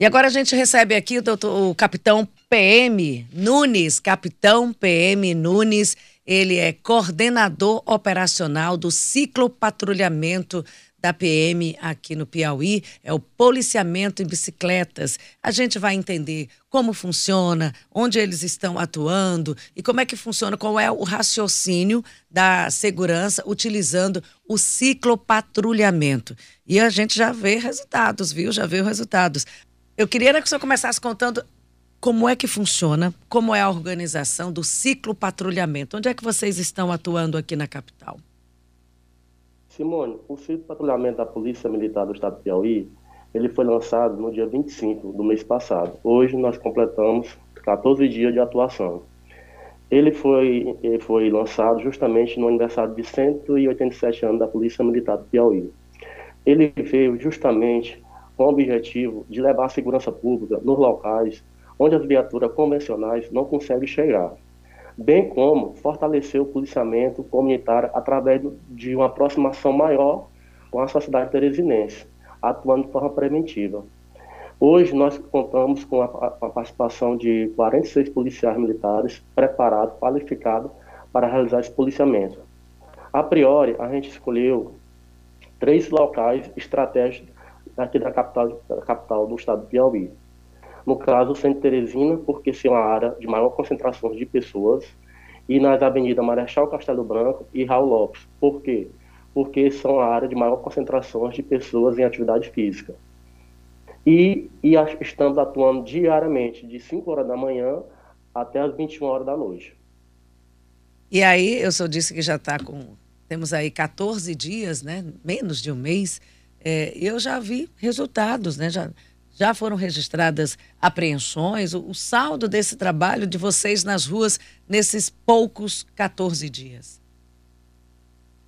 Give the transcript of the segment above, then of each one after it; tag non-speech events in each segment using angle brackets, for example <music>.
E agora a gente recebe aqui o, doutor, o capitão PM Nunes, capitão PM Nunes. Ele é coordenador operacional do ciclo patrulhamento da PM aqui no Piauí, é o policiamento em bicicletas. A gente vai entender como funciona, onde eles estão atuando e como é que funciona, qual é o raciocínio da segurança utilizando o ciclopatrulhamento. E a gente já vê resultados, viu? Já vê resultados. Eu queria que o senhor começasse contando como é que funciona, como é a organização do ciclopatrulhamento. Onde é que vocês estão atuando aqui na capital? Simone, o Ciclo Patrulhamento da Polícia Militar do Estado do Piauí, ele foi lançado no dia 25 do mês passado. Hoje nós completamos 14 dias de atuação. Ele foi, ele foi lançado justamente no aniversário de 187 anos da Polícia Militar do Piauí. Ele veio justamente com o objetivo de levar a segurança pública nos locais onde as viaturas convencionais não conseguem chegar bem como fortalecer o policiamento comunitário através de uma aproximação maior com a sociedade teresinense, atuando de forma preventiva. Hoje nós contamos com a, participação de 46 policiais militares preparados, qualificados para realizar esse policiamento. A priori, a gente escolheu três locais estratégicos aqui da capital, da capital do estado do Piauí. No caso, Santa Teresina, porque ser uma área de maior concentração de pessoas, e nas avenidas Marechal Castelo Branco e Raul Lopes. Por quê? Porque são a área de maior concentração de pessoas em atividade física. E, e estamos atuando diariamente, de 5 horas da manhã até as 21 horas da noite. E aí, eu só disse que já está com. Temos aí 14 dias, né? Menos de um mês. É, eu já vi resultados, né? Já, já foram registradas apreensões? O, o saldo desse trabalho de vocês nas ruas nesses poucos 14 dias?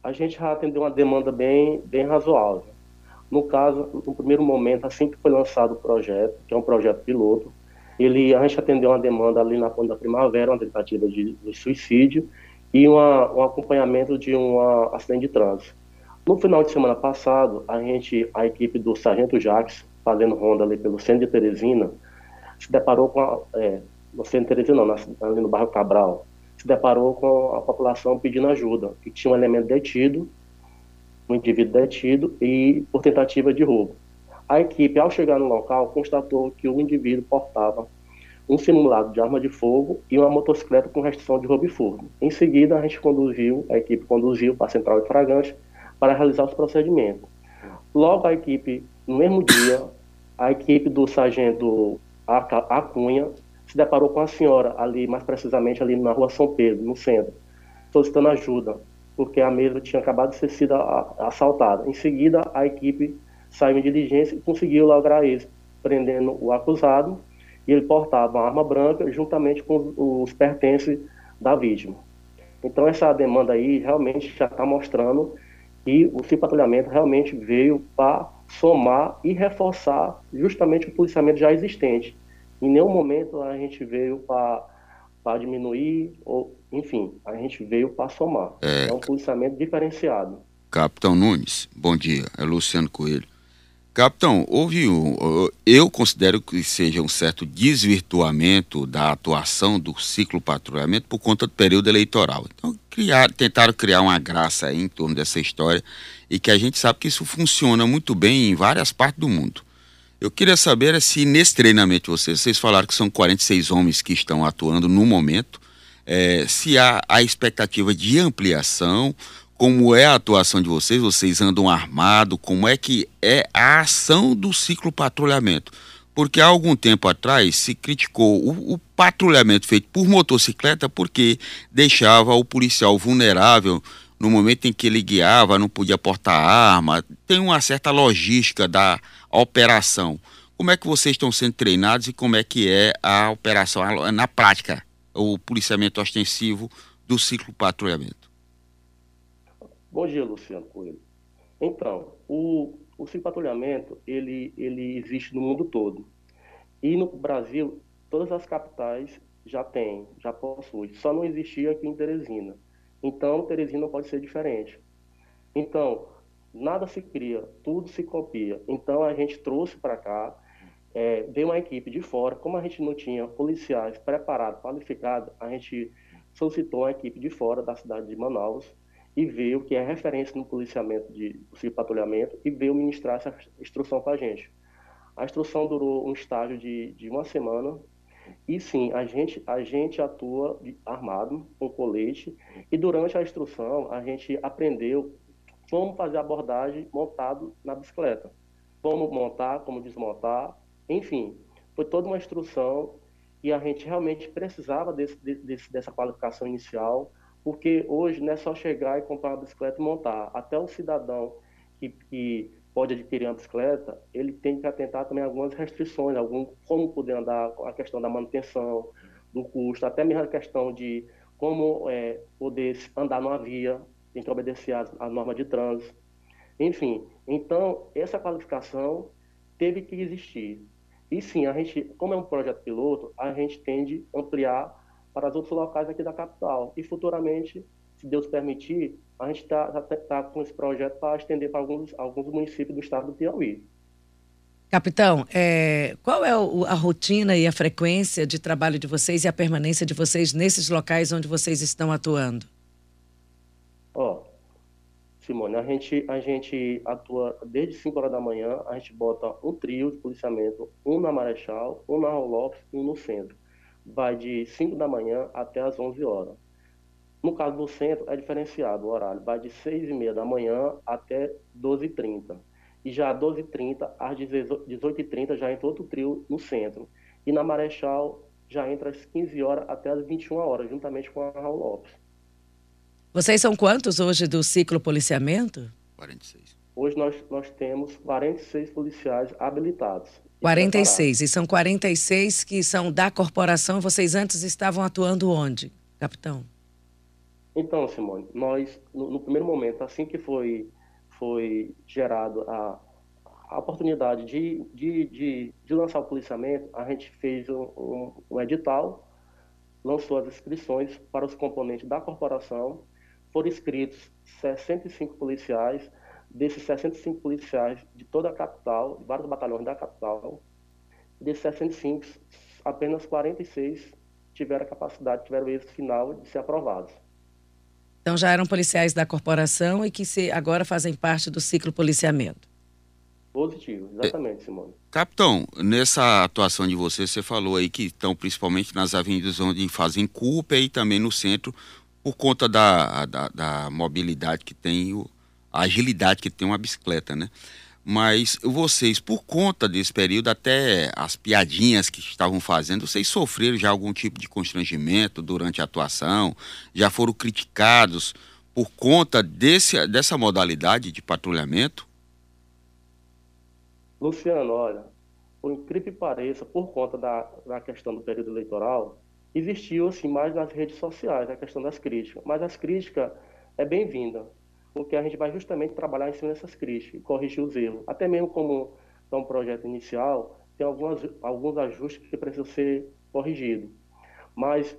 A gente já atendeu uma demanda bem, bem razoável. No caso, no primeiro momento, assim que foi lançado o projeto, que é um projeto piloto, ele, a gente atendeu uma demanda ali na Ponte da Primavera, uma tentativa de, de suicídio e uma, um acompanhamento de um acidente de trânsito. No final de semana passado, a gente, a equipe do Sargento Jacques, fazendo ronda ali pelo centro de Teresina, se deparou com a, é, no centro de Teresina, não, ali no bairro Cabral, se deparou com a população pedindo ajuda, que tinha um elemento detido, um indivíduo detido e por tentativa de roubo. A equipe, ao chegar no local, constatou que o indivíduo portava um simulado de arma de fogo e uma motocicleta com restrição de roubo e furto. Em seguida, a gente conduziu, a equipe conduziu para a central de fragante para realizar os procedimentos. Logo, a equipe no mesmo dia, a equipe do sargento Acunha se deparou com a senhora ali, mais precisamente ali na rua São Pedro, no centro, solicitando ajuda, porque a mesa tinha acabado de ser sido assaltada. Em seguida, a equipe saiu em diligência e conseguiu lograr isso, prendendo o acusado, e ele portava uma arma branca juntamente com os pertences da vítima. Então, essa demanda aí realmente já está mostrando que o patrulhamento realmente veio para somar e reforçar justamente o policiamento já existente. Em nenhum momento a gente veio para diminuir, ou, enfim, a gente veio para somar. É... é um policiamento diferenciado. Capitão Nunes, bom dia. É Luciano Coelho. Capitão, houve um, eu considero que seja um certo desvirtuamento da atuação do ciclo patrulhamento por conta do período eleitoral. Então, criar, tentaram criar uma graça aí em torno dessa história e que a gente sabe que isso funciona muito bem em várias partes do mundo. Eu queria saber se nesse treinamento vocês, vocês falaram que são 46 homens que estão atuando no momento, é, se há a expectativa de ampliação, como é a atuação de vocês, vocês andam armados, como é que é a ação do ciclo patrulhamento. Porque há algum tempo atrás se criticou o, o patrulhamento feito por motocicleta porque deixava o policial vulnerável no momento em que ele guiava, não podia portar arma. Tem uma certa logística da operação. Como é que vocês estão sendo treinados e como é que é a operação na prática, o policiamento ostensivo do ciclo patrulhamento? Bom dia, Luciano Coelho. Então, o, o ciclo patrulhamento, ele, ele existe no mundo todo. E no Brasil, todas as capitais já têm, já possuem. Só não existia aqui em Teresina. Então, Teresina pode ser diferente. Então, nada se cria, tudo se copia. Então, a gente trouxe para cá é, veio uma equipe de fora. Como a gente não tinha policiais preparados, qualificados, a gente solicitou uma equipe de fora da cidade de Manaus e veio, que é referência no policiamento de possível patrulhamento, e veio ministrar essa instrução para a gente. A instrução durou um estágio de, de uma semana, e sim, a gente, a gente atua armado, com colete, e durante a instrução a gente aprendeu como fazer abordagem montado na bicicleta. Como montar, como desmontar, enfim, foi toda uma instrução e a gente realmente precisava desse, desse, dessa qualificação inicial, porque hoje não é só chegar e comprar uma bicicleta e montar. Até o cidadão que, que pode adquirir uma bicicleta, ele tem que atentar também algumas restrições, algum, como poder andar, a questão da manutenção, do custo, até mesmo a questão de como é, poder andar numa via, tem que obedecer às, às normas de trânsito. Enfim, então, essa qualificação teve que existir. E sim, a gente, como é um projeto piloto, a gente tende a ampliar para os outros locais aqui da capital. E futuramente, se Deus permitir, a gente está tá, tá com esse projeto para estender para alguns, alguns municípios do estado do Piauí. Capitão, é, qual é a rotina e a frequência de trabalho de vocês e a permanência de vocês nesses locais onde vocês estão atuando? Ó, Simone, a gente, a gente atua desde 5 horas da manhã, a gente bota um trio de policiamento, um na Marechal, um na Lopes e um no centro. Vai de 5 da manhã até as 11 horas. No caso do centro, é diferenciado o horário, vai de 6 e meia da manhã até 12h30. E já às 12h30, às 18h30 já entra outro trio no centro. E na Marechal já entra às 15 horas até às 21 horas, juntamente com a Raul Lopes. Vocês são quantos hoje do ciclo policiamento? 46. Hoje nós, nós temos 46 policiais habilitados. 46. E são 46 que são da corporação. Vocês antes estavam atuando onde, capitão? Então, Simone, nós, no, no primeiro momento, assim que foi, foi gerado a, a oportunidade de, de, de, de, lançar o policiamento, a gente fez um, um, um edital, lançou as inscrições para os componentes da corporação foram inscritos 65 policiais, desses 65 policiais de toda a capital, de vários batalhões da capital, desses 65, apenas 46 tiveram a capacidade, tiveram o êxito final de ser aprovados. Então já eram policiais da corporação e que se, agora fazem parte do ciclo policiamento. Positivo, exatamente, Simone. Capitão, nessa atuação de vocês, você falou aí que estão principalmente nas avenidas onde fazem culpa e também no centro, por conta da, da, da mobilidade que tem, a agilidade que tem uma bicicleta, né? Mas vocês, por conta desse período, até as piadinhas que estavam fazendo, vocês sofreram já algum tipo de constrangimento durante a atuação? Já foram criticados por conta desse, dessa modalidade de patrulhamento? Luciano, olha, por incrível que pareça, por conta da, da questão do período eleitoral, existiu assim mais nas redes sociais a questão das críticas, mas as críticas é bem-vinda, porque a gente vai justamente trabalhar em cima dessas críticas, corrigir os erros. Até mesmo como é um projeto inicial, tem algumas, alguns ajustes que precisam ser corrigidos. Mas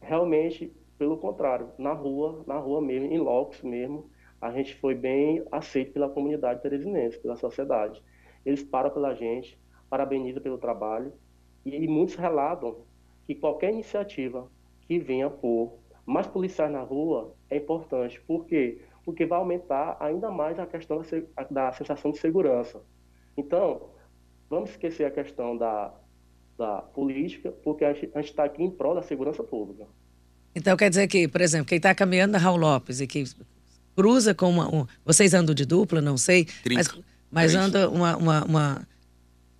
realmente, pelo contrário, na rua, na rua mesmo, em locos mesmo, a gente foi bem aceito pela comunidade teresinense, pela sociedade. Eles param pela gente, parabenizam pelo trabalho e, muitos relatam que qualquer iniciativa que venha por mais policiais na rua é importante. Por quê? Porque vai aumentar ainda mais a questão da, da sensação de segurança. Então, vamos esquecer a questão da, da política, porque a gente está aqui em prol da segurança pública. Então, quer dizer que, por exemplo, quem está caminhando na Raul Lopes e que cruza com uma. Um, vocês andam de dupla, não sei, Trinca. mas, mas anda uma, uma, uma,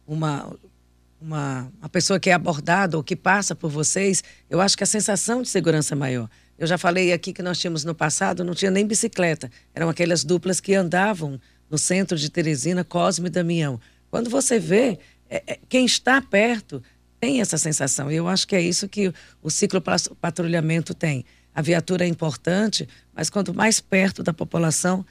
uma uma, uma pessoa que é abordada ou que passa por vocês, eu acho que a sensação de segurança é maior. Eu já falei aqui que nós tínhamos no passado, não tinha nem bicicleta. Eram aquelas duplas que andavam no centro de Teresina, Cosme e Damião. Quando você vê, é, é, quem está perto tem essa sensação. E eu acho que é isso que o ciclo patrulhamento tem. A viatura é importante, mas quanto mais perto da população,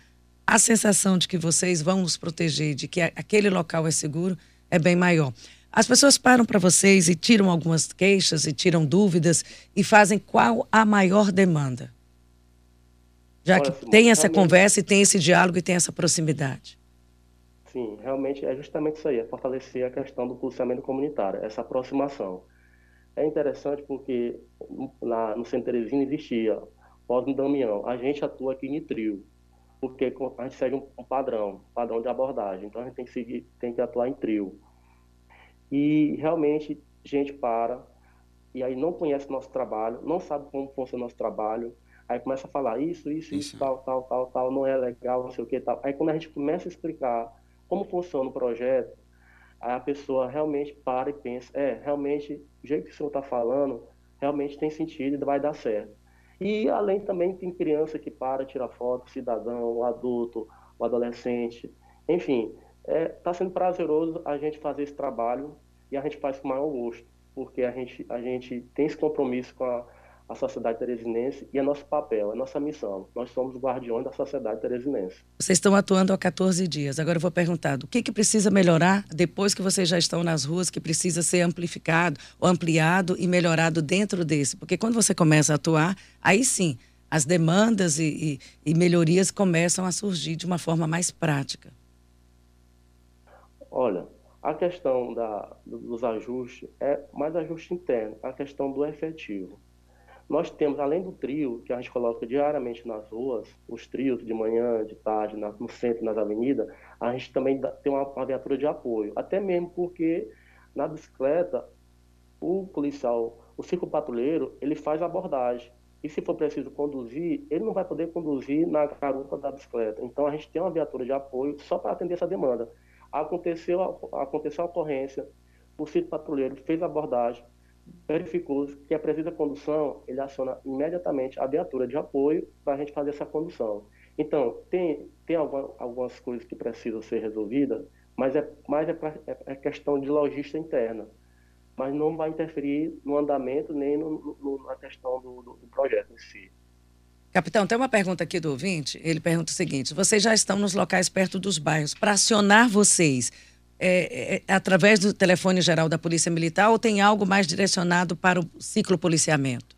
a sensação de que vocês vão nos proteger, de que aquele local é seguro, é bem maior. As pessoas param para vocês e tiram algumas queixas e tiram dúvidas e fazem qual a maior demanda? Já que tem essa conversa e tem esse diálogo e tem essa proximidade. Sim, realmente é justamente isso aí, é fortalecer a questão do policiamento comunitário, essa aproximação. É interessante porque lá no Centro Teresina existia pós Damião, a gente atua aqui em trio, porque a gente segue um, padrão, um padrão de abordagem, então a gente tem que seguir, tem que atuar em trio. E realmente gente para e aí não conhece nosso trabalho, não sabe como funciona o nosso trabalho, aí começa a falar isso, isso, isso, isso, tal, tal, tal, tal, não é legal, não sei o que, tal. Aí quando a gente começa a explicar como funciona o projeto, aí a pessoa realmente para e pensa, é, realmente, o jeito que o senhor está falando, realmente tem sentido e vai dar certo. E além também tem criança que para, tira foto, cidadão, o adulto, o adolescente, enfim, está é, tá sendo prazeroso a gente fazer esse trabalho e a gente faz com maior gosto, porque a gente, a gente tem esse compromisso com a, a sociedade teresinense e é nosso papel, é nossa missão. Nós somos guardiões da sociedade teresinense. Vocês estão atuando há 14 dias. Agora eu vou perguntar, o que, que precisa melhorar depois que vocês já estão nas ruas, que precisa ser amplificado, ou ampliado e melhorado dentro desse? Porque quando você começa a atuar, aí sim, as demandas e, e, e melhorias começam a surgir de uma forma mais prática. Olha, a questão da, dos ajustes é mais ajuste interno, a questão do efetivo. Nós temos, além do trio, que a gente coloca diariamente nas ruas, os trios de manhã, de tarde, no centro, nas avenidas, a gente também tem uma, uma viatura de apoio. Até mesmo porque na bicicleta, o policial, o ciclo patrulheiro, ele faz abordagem. E se for preciso conduzir, ele não vai poder conduzir na garupa da bicicleta. Então a gente tem uma viatura de apoio só para atender essa demanda. Aconteceu, aconteceu a ocorrência, o ciclo patrulheiro fez a abordagem, verificou que é precisa condução, ele aciona imediatamente a viatura de apoio para a gente fazer essa condução. Então, tem, tem alguma, algumas coisas que precisam ser resolvidas, mas é mais é, é, é, questão de logística interna. Mas não vai interferir no andamento nem no, no, na questão do, do, do projeto em si. Capitão, tem uma pergunta aqui do ouvinte. Ele pergunta o seguinte: vocês já estão nos locais perto dos bairros. Para acionar vocês, é, é, é, através do telefone geral da Polícia Militar ou tem algo mais direcionado para o ciclo policiamento?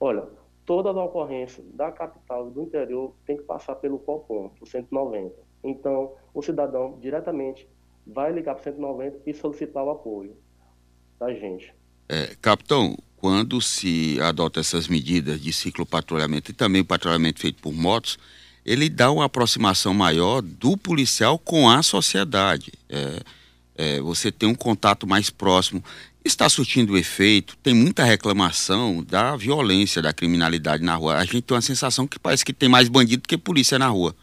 Olha, toda a ocorrência da capital e do interior tem que passar pelo COPOM, o 190. Então, o cidadão diretamente vai ligar para o 190 e solicitar o apoio da gente. É, capitão, quando se adota essas medidas de ciclo patrulhamento e também o patrulhamento feito por motos, ele dá uma aproximação maior do policial com a sociedade. É, é, você tem um contato mais próximo. Está surtindo efeito, tem muita reclamação da violência, da criminalidade na rua. A gente tem uma sensação que parece que tem mais bandido que polícia na rua.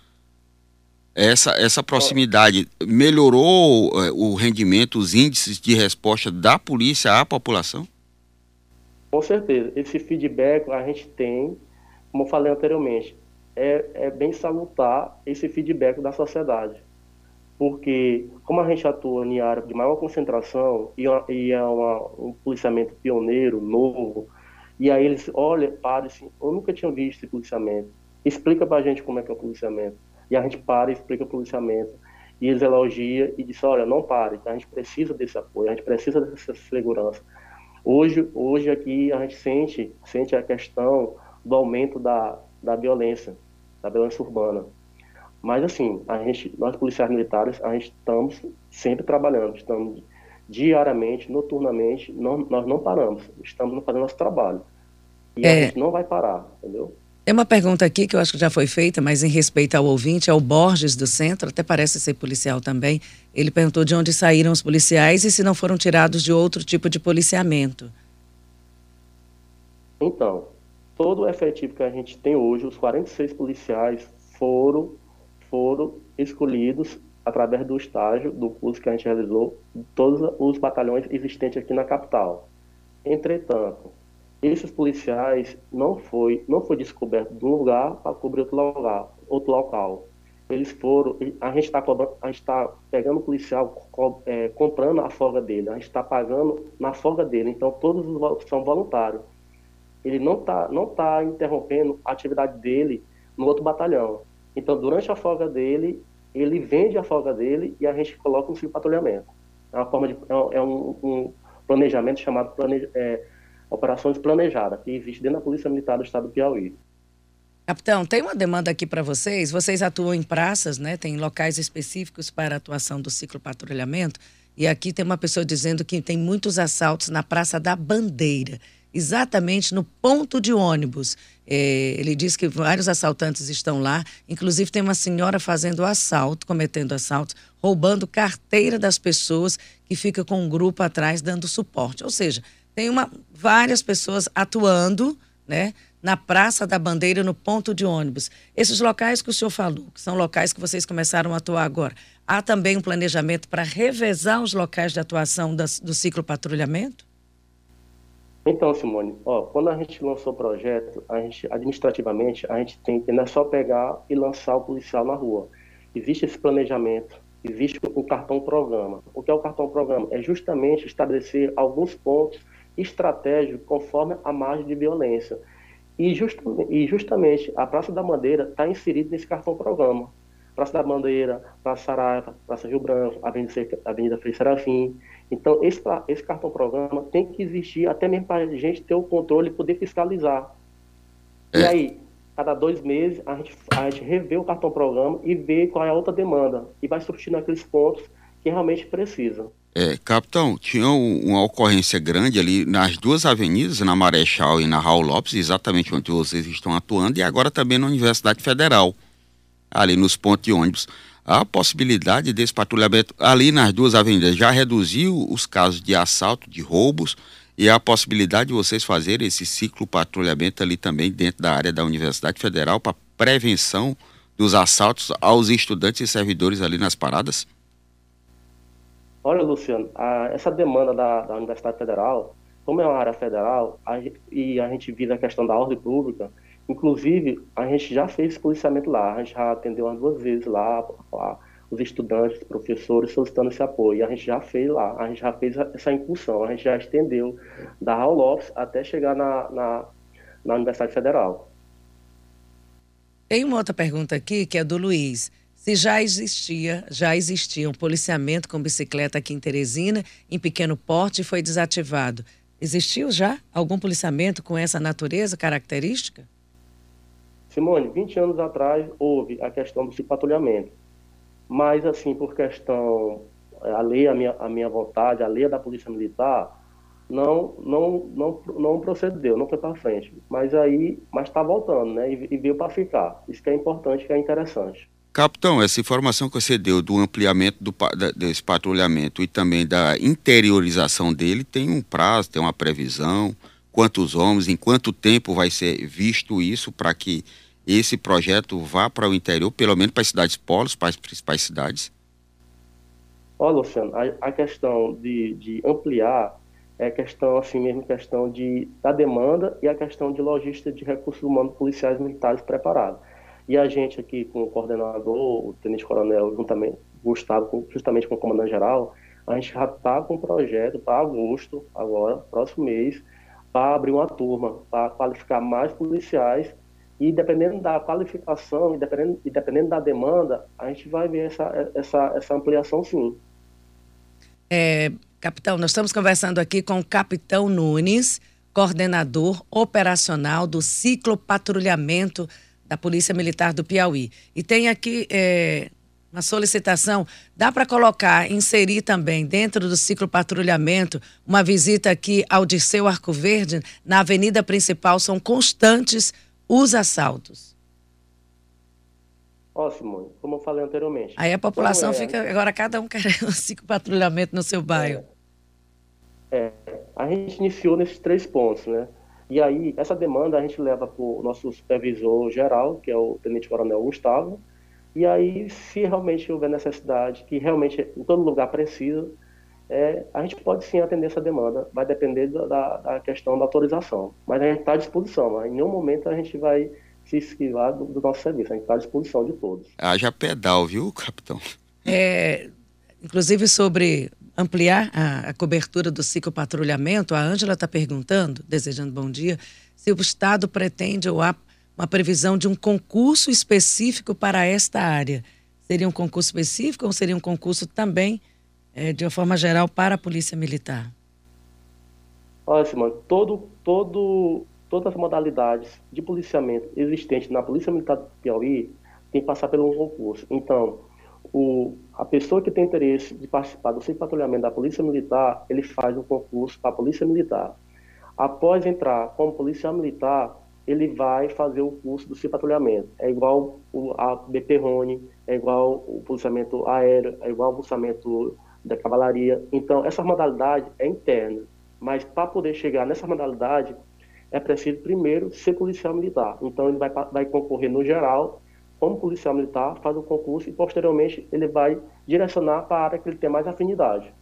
Essa, essa proximidade melhorou é, o rendimento, os índices de resposta da polícia à população? Com certeza. Esse feedback a gente tem, como eu falei anteriormente, é, é bem salutar esse feedback da sociedade. Porque, como a gente atua em área de maior concentração e, e é uma, um policiamento pioneiro, novo, e aí eles olham, param assim, eu nunca tinha visto esse policiamento. Explica pra gente como é que é o policiamento. E a gente para e explica o policiamento. E eles elogiam e dizem, olha, não pare, a gente precisa desse apoio, a gente precisa dessa segurança. Hoje, hoje aqui a gente sente, sente a questão do aumento da, da violência da violência urbana. Mas, assim, a gente, nós policiais militares, a gente estamos sempre trabalhando, estamos diariamente, noturnamente, não, nós não paramos, estamos fazendo nosso trabalho. E é. a gente não vai parar, entendeu? Tem uma pergunta aqui que eu acho que já foi feita, mas em respeito ao ouvinte, é o Borges do Centro, até parece ser policial também. Ele perguntou de onde saíram os policiais e se não foram tirados de outro tipo de policiamento. Então, todo o efetivo que a gente tem hoje, os 46 policiais foram, foram escolhidos através do estágio, do curso que a gente realizou, todos os batalhões existentes aqui na capital. Entretanto, esses policiais não foi, não foi descoberto de um lugar para cobrir outro lugar, outro local. Eles foram, a gente está está pegando o policial, é, comprando a folga dele, a gente está pagando na folga dele. Então todos são voluntários ele não está não tá interrompendo a atividade dele no outro batalhão. Então, durante a folga dele, ele vende a folga dele e a gente coloca um ciclo patrulhamento. É uma forma de é, é um, um planejamento chamado é, operações planejadas que existe dentro da Polícia Militar do Estado do Piauí. Capitão, tem uma demanda aqui para vocês. Vocês atuam em praças, né? Tem locais específicos para atuação do ciclo patrulhamento. E aqui tem uma pessoa dizendo que tem muitos assaltos na Praça da Bandeira, exatamente no ponto de ônibus. É, ele diz que vários assaltantes estão lá. Inclusive, tem uma senhora fazendo assalto, cometendo assaltos, roubando carteira das pessoas que fica com um grupo atrás dando suporte. Ou seja, tem uma, várias pessoas atuando, né? na Praça da Bandeira, no ponto de ônibus. Esses locais que o senhor falou, que são locais que vocês começaram a atuar agora, há também um planejamento para revezar os locais de atuação das, do ciclo patrulhamento? Então, Simone, ó, quando a gente lançou o projeto, a gente, administrativamente, a gente tem que não é só pegar e lançar o policial na rua. Existe esse planejamento, existe o cartão programa. O que é o cartão programa? É justamente estabelecer alguns pontos estratégicos conforme a margem de violência. E, e justamente a Praça da Bandeira está inserida nesse cartão programa. Praça da Bandeira, Praça Saraiva, Praça Rio Branco, Avenida, Avenida Frei Serafim. Então, esse, esse cartão programa tem que existir até mesmo para a gente ter o controle e poder fiscalizar. É. E aí, cada dois meses, a gente, a gente revê o cartão programa e vê qual é a outra demanda. E vai surtindo aqueles pontos que realmente precisa. É, capitão, tinha uma ocorrência grande ali nas duas avenidas, na Marechal e na Raul Lopes, exatamente onde vocês estão atuando, e agora também na Universidade Federal, ali nos pontos de ônibus. A possibilidade desse patrulhamento ali nas duas avenidas já reduziu os casos de assalto, de roubos, e a possibilidade de vocês fazerem esse ciclo patrulhamento ali também dentro da área da Universidade Federal para prevenção dos assaltos aos estudantes e servidores ali nas paradas? Olha, Luciano, a, essa demanda da, da, Universidade Federal, como é uma área federal a, e a gente visa a questão da ordem pública, inclusive a gente já fez policiamento lá, a gente já atendeu umas duas vezes lá, lá os estudantes, professores solicitando esse apoio. E a gente já fez lá, a gente já fez essa incursão, a gente já estendeu da Raul Lopes até chegar na, na, na Universidade Federal. Tem uma outra pergunta aqui que é do Luiz se já existia, já existia um policiamento com bicicleta aqui em Teresina, em pequeno porte, e foi desativado. Existiu já algum policiamento com essa natureza característica? Simone, 20 anos atrás houve a questão do patrulhamento. Mas, assim, por questão, a lei, a minha, a minha vontade, a lei da Polícia Militar, não, não, não, não procedeu, não foi para frente. Mas aí, mas está voltando, né? E, e veio para ficar. Isso que é importante, que é interessante. Capitão, essa informação que você deu do ampliamento do, desse patrulhamento e também da interiorização dele tem um prazo, tem uma previsão, quantos homens, em quanto tempo vai ser visto isso para que esse projeto vá para o interior, pelo menos para as cidades polos, para as principais cidades? Olha, Luciano, a, a questão de, de, ampliar é questão, assim mesmo, questão de, da demanda e a questão de logística de recursos humanos policiais militares preparados. E a gente aqui com o coordenador, o tenente-coronel, juntamente, Gustavo, justamente com o comandante-geral, a gente já está com um projeto para agosto, agora, próximo mês, para abrir uma turma, para qualificar mais policiais e dependendo da qualificação e dependendo, e dependendo da demanda, a gente vai ver essa, essa, essa ampliação sim. É, capitão, nós estamos conversando aqui com o capitão Nunes, coordenador operacional do ciclo patrulhamento da Polícia Militar do Piauí. E tem aqui é, uma solicitação, dá para colocar, inserir também dentro do ciclo patrulhamento uma visita aqui ao Dirceu Arco Verde, na avenida principal, são constantes os assaltos. Ó, Simone, como eu falei anteriormente. Aí a população é, fica, agora cada um <laughs> quer um ciclo patrulhamento no seu bairro. É, é, a gente iniciou nesses três pontos, né? E aí, essa demanda a gente leva para o nosso supervisor geral, que é o Tenente Coronel Gustavo, e aí, se realmente houver necessidade, que realmente em todo lugar precisa, é, a gente pode sim atender essa demanda, vai depender da, da questão da autorização. Mas a gente está à disposição, em nenhum momento a gente vai se esquivar do, do nosso serviço, a gente está à disposição de todos. Haja pedal, viu, capitão? É, inclusive sobre ampliar a, a cobertura do ciclopatrulhamento, a Ângela está perguntando, desejando bom dia, se o Estado pretende ou há uma previsão de um concurso específico para esta área. Seria um concurso específico ou seria um concurso também, é, de uma forma geral, para a Polícia Militar? Olha, Simone, todo, todo todas as modalidades de policiamento existentes na Polícia Militar do Piauí tem que passar por um concurso. Então, o, a pessoa que tem interesse de participar do centro patrulhamento da Polícia Militar, ele faz um concurso para a Polícia Militar. Após entrar como policial militar, ele vai fazer o curso do centro patrulhamento. É igual o, a BP Rony, é igual o policiamento aéreo, é igual o policiamento da cavalaria. Então, essa modalidade é interna. Mas para poder chegar nessa modalidade, é preciso primeiro ser policial militar. Então, ele vai, vai concorrer no geral como policial militar, faz o concurso e posteriormente ele vai direcionar para a área que ele tem mais afinidade.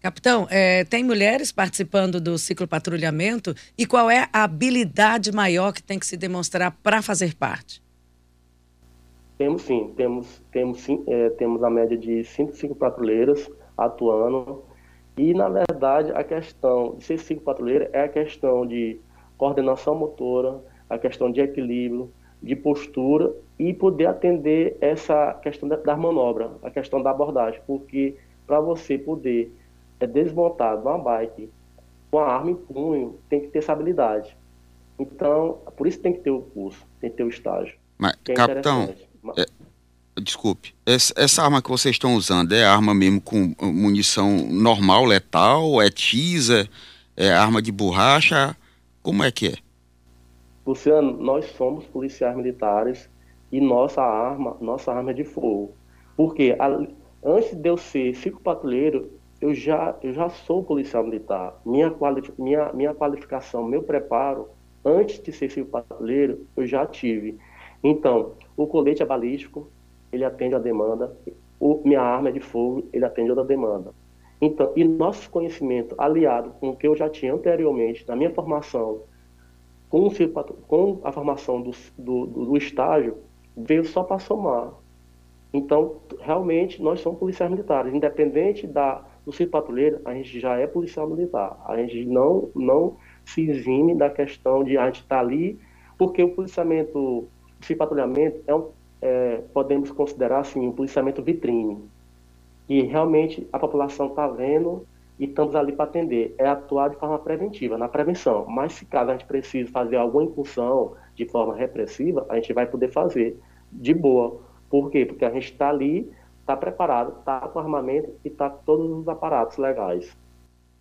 Capitão, é, tem mulheres participando do ciclo patrulhamento e qual é a habilidade maior que tem que se demonstrar para fazer parte? Temos sim, temos, temos, sim, é, temos a média de 5 patrulheiras atuando e, na verdade, a questão de ser cinco patrulheira é a questão de coordenação motora, a questão de equilíbrio, de postura e poder atender essa questão da, da manobra, a questão da abordagem, porque para você poder é, desmontar uma bike com a arma em punho, tem que ter essa habilidade. Então, por isso tem que ter o curso, tem que ter o estágio. Mas, é capitão, é, desculpe, essa, essa, arma que vocês estão usando é arma mesmo com munição normal, letal, é teaser, é arma de borracha, como é que é? Luciano, nós somos policiais militares e nossa arma, nossa arma é de fogo. Porque a, antes de eu ser cinco patrulheiro, eu já, eu já sou policial militar. Minha, quali, minha, minha qualificação, meu preparo, antes de ser cinco patrulheiro, eu já tive. Então, o colete é balístico, ele atende a demanda. O, minha arma é de fogo, ele atende a demanda. Então, e nosso conhecimento aliado com o que eu já tinha anteriormente na minha formação com, com a formação do, do, do estágio, veio só para somar. Então, realmente, nós somos policiais militares. Independente da, do civil patrulheiro, a gente já é policial militar. A gente não, não se exime da questão de a gente estar tá ali, porque o policiamento, o civil patrulhamento, é um, é, podemos considerar assim, um policiamento vitrine. E realmente a população está vendo e estamos ali para atender. É atuar de forma preventiva, na prevenção. Mas se caso a gente precise fazer alguma incursão de forma repressiva, a gente vai poder fazer de boa. Por quê? Porque a gente está ali, está preparado, está com armamento e está com todos os aparatos legais.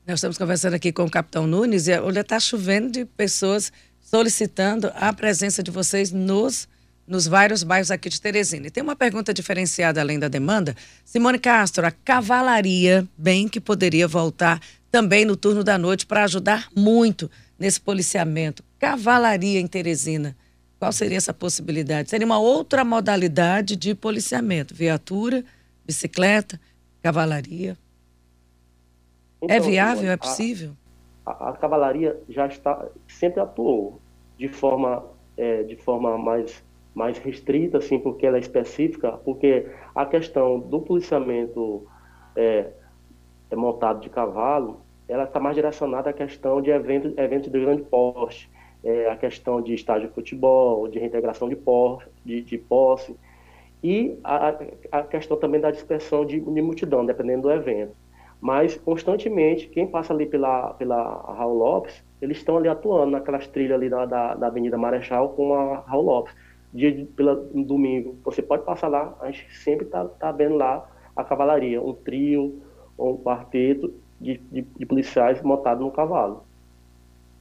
Nós estamos conversando aqui com o capitão Nunes e olha, está chovendo de pessoas solicitando a presença de vocês nos nos vários bairros aqui de Teresina. E tem uma pergunta diferenciada além da demanda. Simone Castro, a cavalaria, bem que poderia voltar também no turno da noite para ajudar muito nesse policiamento. Cavalaria em Teresina. Qual seria essa possibilidade? Seria uma outra modalidade de policiamento: viatura, bicicleta, cavalaria. É então, é viável? é possível? A, a, a, cavalaria já está sempre atuou de forma é, de forma mais mais restrita, assim, porque ela é específica, porque a questão do policiamento é, é montado de cavalo, ela está mais direcionada à questão de eventos, de grande porte, é, a questão de estágio de futebol, de reintegração de, por, de, de posse, e a, a, questão também da dispersão de, de, multidão, dependendo do evento. Mas, constantemente, quem passa ali pela, pela Raul Lopes, eles estão ali atuando naquelas trilhas ali da, da, da Avenida Marechal com a Raul Lopes dia de, pela, um domingo, você pode passar lá, a gente sempre está tá vendo lá a cavalaria, um trio ou um quarteto de, de, de policiais montados no cavalo.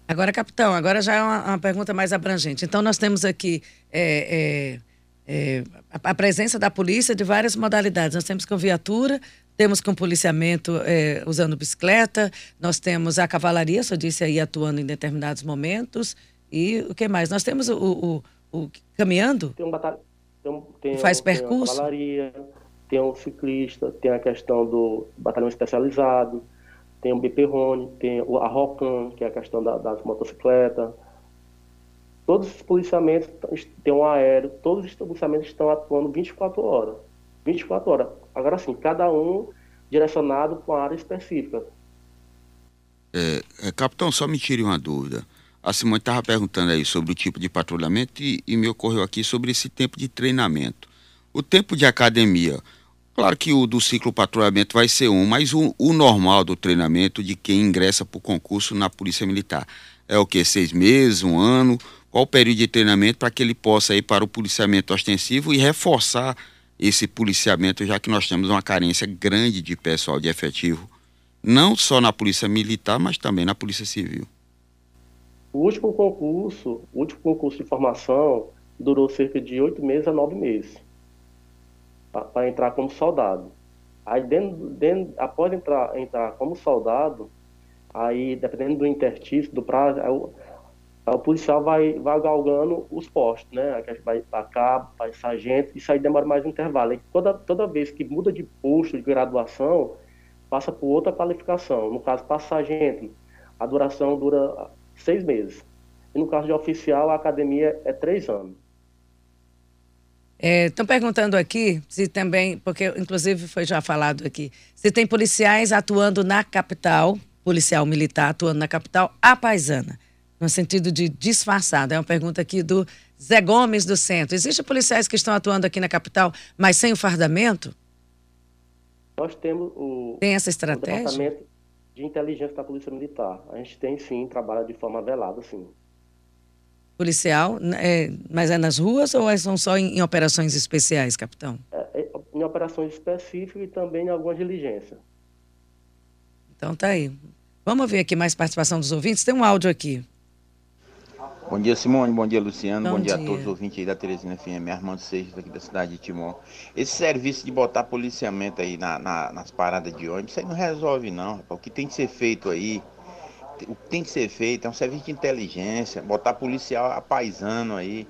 Agora, capitão, agora já é uma, uma pergunta mais abrangente. Então, nós temos aqui é, é, é, a, a, presença da polícia de várias modalidades. Nós temos com viatura, temos com policiamento é, usando bicicleta, nós temos a cavalaria, só disse aí, atuando em determinados momentos. E o que mais? Nós temos o, o o, caminhando? Tem um batalhão. Tem, tem, Faz percurso? Tem cavalaria, tem um ciclista, tem a questão do batalhão especializado, tem o BP Rony, tem a Rocan, que é a questão da, das motocicletas. Todos os policiamentos, tem um aéreo, todos os policiamentos estão atuando 24 horas. 24 horas. Agora sim, cada um direcionado para uma área específica. É, é, capitão, só me tire uma dúvida. A Simone estava perguntando aí sobre o tipo de patrulhamento e, e, me ocorreu aqui sobre esse tempo de treinamento. O tempo de academia, Claro que o do ciclo patrulhamento vai ser um, mas o, o normal do treinamento de quem ingressa para o concurso na Polícia Militar é o que? Seis meses, um ano? Qual o período de treinamento para que ele possa ir para o policiamento ostensivo e reforçar esse policiamento, já que nós temos uma carência grande de pessoal de efetivo, não só na Polícia Militar, mas também na Polícia Civil. O último concurso, o último concurso de formação durou cerca de oito meses a nove meses para entrar como soldado. Aí, dentro, dentro, após entrar, entrar como soldado, aí, dependendo do interstício, do prazo, o policial vai, vai galgando os postos, né? Vai para cabo, para sargento, isso aí demora mais um intervalo. E toda, toda vez que muda de posto de graduação, passa por outra qualificação. No caso, para sargento, a duração dura seis meses. E no caso de oficial, a academia é três anos. Estão é, perguntando aqui se também, porque inclusive foi já falado aqui, se tem policiais atuando na capital, policial militar atuando na capital, a paisana no sentido de disfarçado. É uma pergunta aqui do Zé Gomes do Centro. Existem policiais que estão atuando aqui na capital, mas sem o fardamento? Nós temos o, tem essa estratégia? De inteligência da Polícia Militar. A gente tem sim, trabalha de forma velada, sim. Policial, é, mas é nas ruas ou é, são só em, em operações especiais, capitão? É, é, em operações específicas e também em algumas diligências. Então tá aí. Vamos ver aqui mais participação dos ouvintes. Tem um áudio aqui. Bom dia, Simone. Bom dia, Luciano. Bom, Bom dia. dia. a todos os ouvintes aí da Teresina FM, Armando Seixas, aqui da cidade de Timon. Esse serviço de botar policiamento aí na, na, nas paradas de ônibus, isso aí não resolve, não. Rapaz. O que tem que ser feito aí, o que tem que ser feito é um serviço de inteligência, botar policial apaisando aí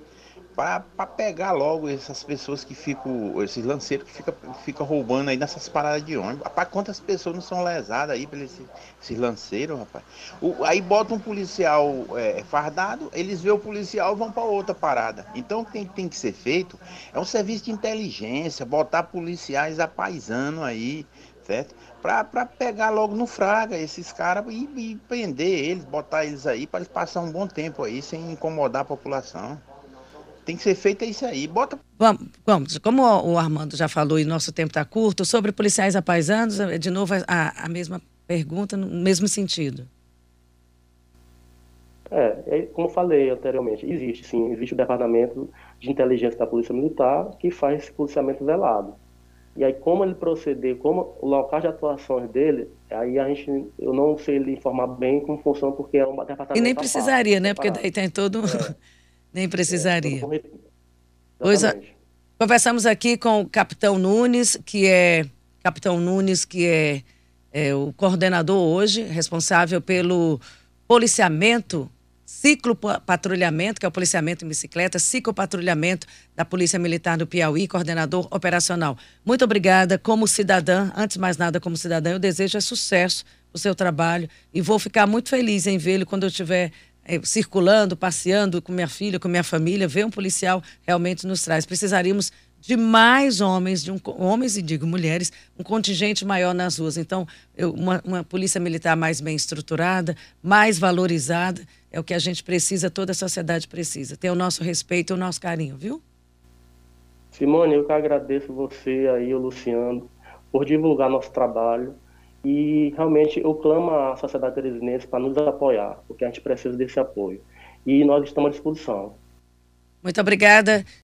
para pegar logo essas pessoas que ficam, esses lanceiros que ficam fica roubando aí nessas paradas de ônibus. Rapaz, quantas pessoas não são lesadas aí esses, esses lanceiros, rapaz? O, aí bota um policial é, fardado, eles vê o policial e vão para outra parada. Então o que tem, tem que ser feito é um serviço de inteligência, botar policiais apaisando aí, certo? Para pegar logo no fraga esses caras e, e prender eles, botar eles aí para eles passar um bom tempo aí sem incomodar a população. Tem que ser feito isso aí. Bota. Vamos, vamos. Como o Armando já falou e nosso tempo está curto, sobre policiais apaisanos, é, de novo a, a mesma pergunta, no mesmo sentido. É, é, como falei anteriormente, existe sim, existe o departamento de inteligência da Polícia Militar que faz esse policiamento velado. E aí, como ele proceder, como o local de atuações dele, aí a gente, eu não sei lhe informar bem como funciona, porque é um departamento. E nem precisaria, né? Porque daí tem todo. É. <laughs> Nem precisaria. É, a, conversamos aqui com o Capitão Nunes, que é Capitão Nunes, que é, é o coordenador hoje, responsável pelo policiamento, ciclo patrulhamento, que é o policiamento em bicicleta, ciclo patrulhamento da Polícia Militar do Piauí, coordenador operacional. Muito obrigada. Como cidadã, antes de mais nada, como cidadã, eu desejo é sucesso o seu trabalho e vou ficar muito feliz em vê-lo quando eu estiver é, circulando, passeando com minha filha, com minha família, ver um policial realmente nos traz. Precisaríamos de mais homens, de um, homens e digo mulheres, um contingente maior nas ruas. Então, eu, uma, uma polícia militar mais bem estruturada, mais valorizada, é o que a gente precisa, toda a sociedade precisa. Ter o nosso respeito e o nosso carinho, viu? Simone, eu que agradeço você aí, o Luciano, por divulgar nosso trabalho. E realmente eu clamo à sociedade teresinense para nos apoiar, porque a gente precisa desse apoio. E nós estamos à disposição. Muito obrigada.